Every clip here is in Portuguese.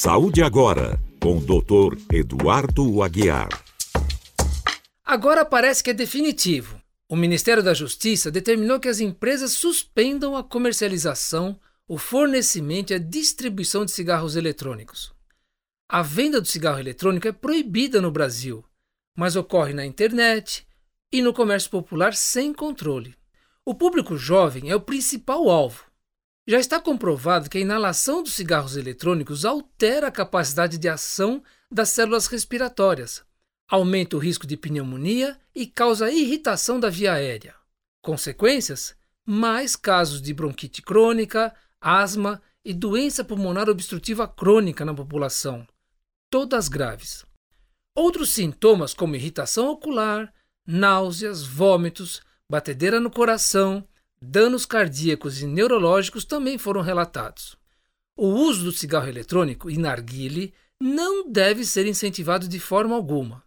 Saúde agora, com o Dr. Eduardo Aguiar. Agora parece que é definitivo. O Ministério da Justiça determinou que as empresas suspendam a comercialização, o fornecimento e a distribuição de cigarros eletrônicos. A venda do cigarro eletrônico é proibida no Brasil, mas ocorre na internet e no comércio popular sem controle. O público jovem é o principal alvo. Já está comprovado que a inalação dos cigarros eletrônicos altera a capacidade de ação das células respiratórias, aumenta o risco de pneumonia e causa irritação da via aérea. Consequências? Mais casos de bronquite crônica, asma e doença pulmonar obstrutiva crônica na população, todas graves. Outros sintomas, como irritação ocular, náuseas, vômitos, batedeira no coração, danos cardíacos e neurológicos também foram relatados. O uso do cigarro eletrônico e narguile não deve ser incentivado de forma alguma.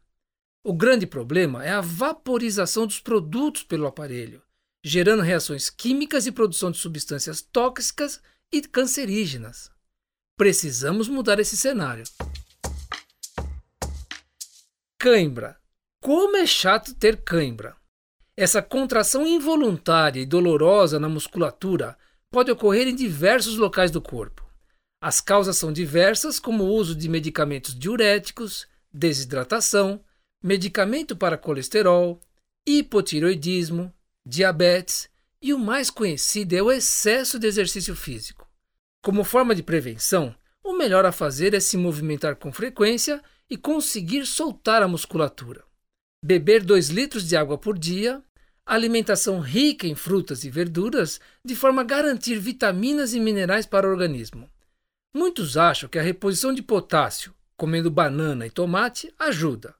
O grande problema é a vaporização dos produtos pelo aparelho, gerando reações químicas e produção de substâncias tóxicas e cancerígenas. Precisamos mudar esse cenário. Cãibra. Como é chato ter cãibra! Essa contração involuntária e dolorosa na musculatura pode ocorrer em diversos locais do corpo. As causas são diversas, como o uso de medicamentos diuréticos, desidratação, medicamento para colesterol, hipotiroidismo, diabetes e o mais conhecido é o excesso de exercício físico. Como forma de prevenção, o melhor a fazer é se movimentar com frequência e conseguir soltar a musculatura. Beber 2 litros de água por dia, alimentação rica em frutas e verduras, de forma a garantir vitaminas e minerais para o organismo. Muitos acham que a reposição de potássio, comendo banana e tomate, ajuda.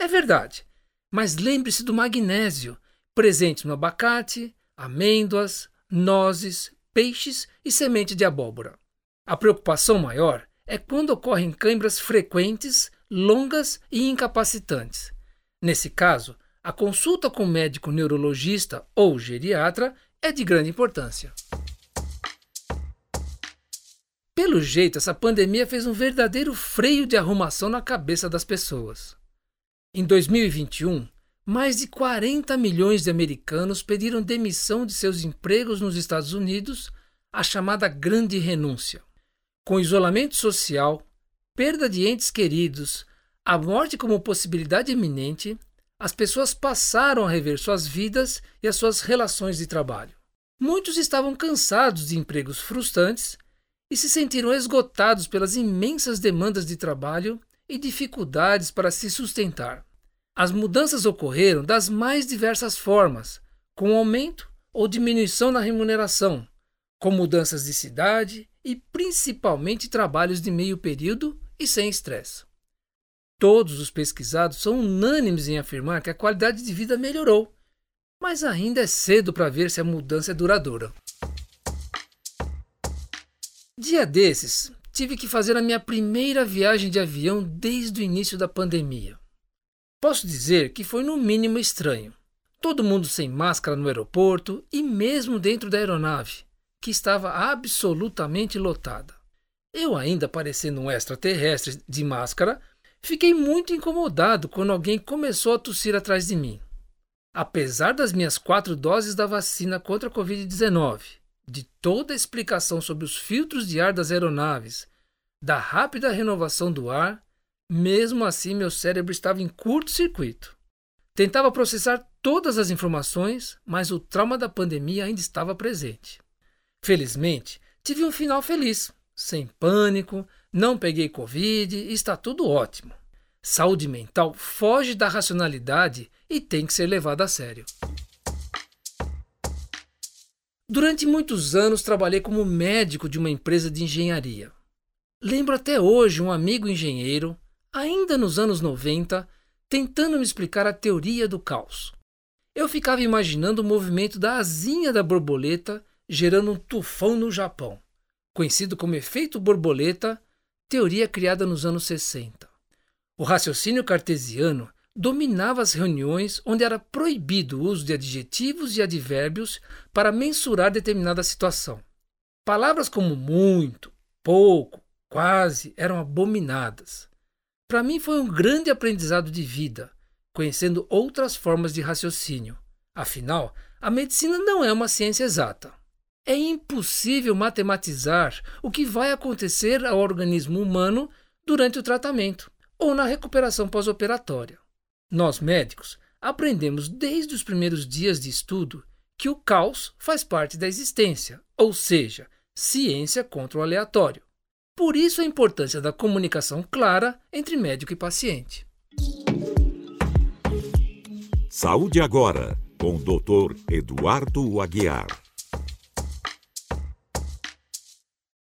É verdade, mas lembre-se do magnésio, presente no abacate, amêndoas, nozes, peixes e semente de abóbora. A preocupação maior é quando ocorrem câimbras frequentes, longas e incapacitantes. Nesse caso, a consulta com médico neurologista ou geriatra é de grande importância. Pelo jeito, essa pandemia fez um verdadeiro freio de arrumação na cabeça das pessoas. Em 2021, mais de 40 milhões de americanos pediram demissão de seus empregos nos Estados Unidos, a chamada Grande Renúncia. Com isolamento social, perda de entes queridos, a morte como possibilidade iminente, as pessoas passaram a rever suas vidas e as suas relações de trabalho. Muitos estavam cansados de empregos frustrantes e se sentiram esgotados pelas imensas demandas de trabalho e dificuldades para se sustentar. As mudanças ocorreram das mais diversas formas, com aumento ou diminuição na remuneração, com mudanças de cidade e principalmente trabalhos de meio período e sem estresse. Todos os pesquisados são unânimes em afirmar que a qualidade de vida melhorou, mas ainda é cedo para ver se a mudança é duradoura. Dia desses, tive que fazer a minha primeira viagem de avião desde o início da pandemia. Posso dizer que foi no mínimo estranho. Todo mundo sem máscara no aeroporto e mesmo dentro da aeronave, que estava absolutamente lotada. Eu, ainda parecendo um extraterrestre de máscara, fiquei muito incomodado quando alguém começou a tossir atrás de mim. Apesar das minhas quatro doses da vacina contra a Covid-19, de toda a explicação sobre os filtros de ar das aeronaves, da rápida renovação do ar, mesmo assim meu cérebro estava em curto-circuito. Tentava processar todas as informações, mas o trauma da pandemia ainda estava presente. Felizmente, tive um final feliz, sem pânico, não peguei Covid está tudo ótimo. Saúde mental foge da racionalidade e tem que ser levada a sério. Durante muitos anos trabalhei como médico de uma empresa de engenharia. Lembro até hoje um amigo engenheiro, ainda nos anos 90, tentando me explicar a teoria do caos. Eu ficava imaginando o movimento da asinha da borboleta gerando um tufão no Japão, conhecido como efeito borboleta, teoria criada nos anos 60. O raciocínio cartesiano dominava as reuniões onde era proibido o uso de adjetivos e advérbios para mensurar determinada situação. Palavras como muito, pouco, quase eram abominadas. Para mim foi um grande aprendizado de vida, conhecendo outras formas de raciocínio. Afinal, a medicina não é uma ciência exata. É impossível matematizar o que vai acontecer ao organismo humano durante o tratamento ou na recuperação pós-operatória. Nós médicos aprendemos desde os primeiros dias de estudo que o caos faz parte da existência, ou seja, ciência contra o aleatório. Por isso a importância da comunicação clara entre médico e paciente. Saúde agora, com o Dr. Eduardo Aguiar.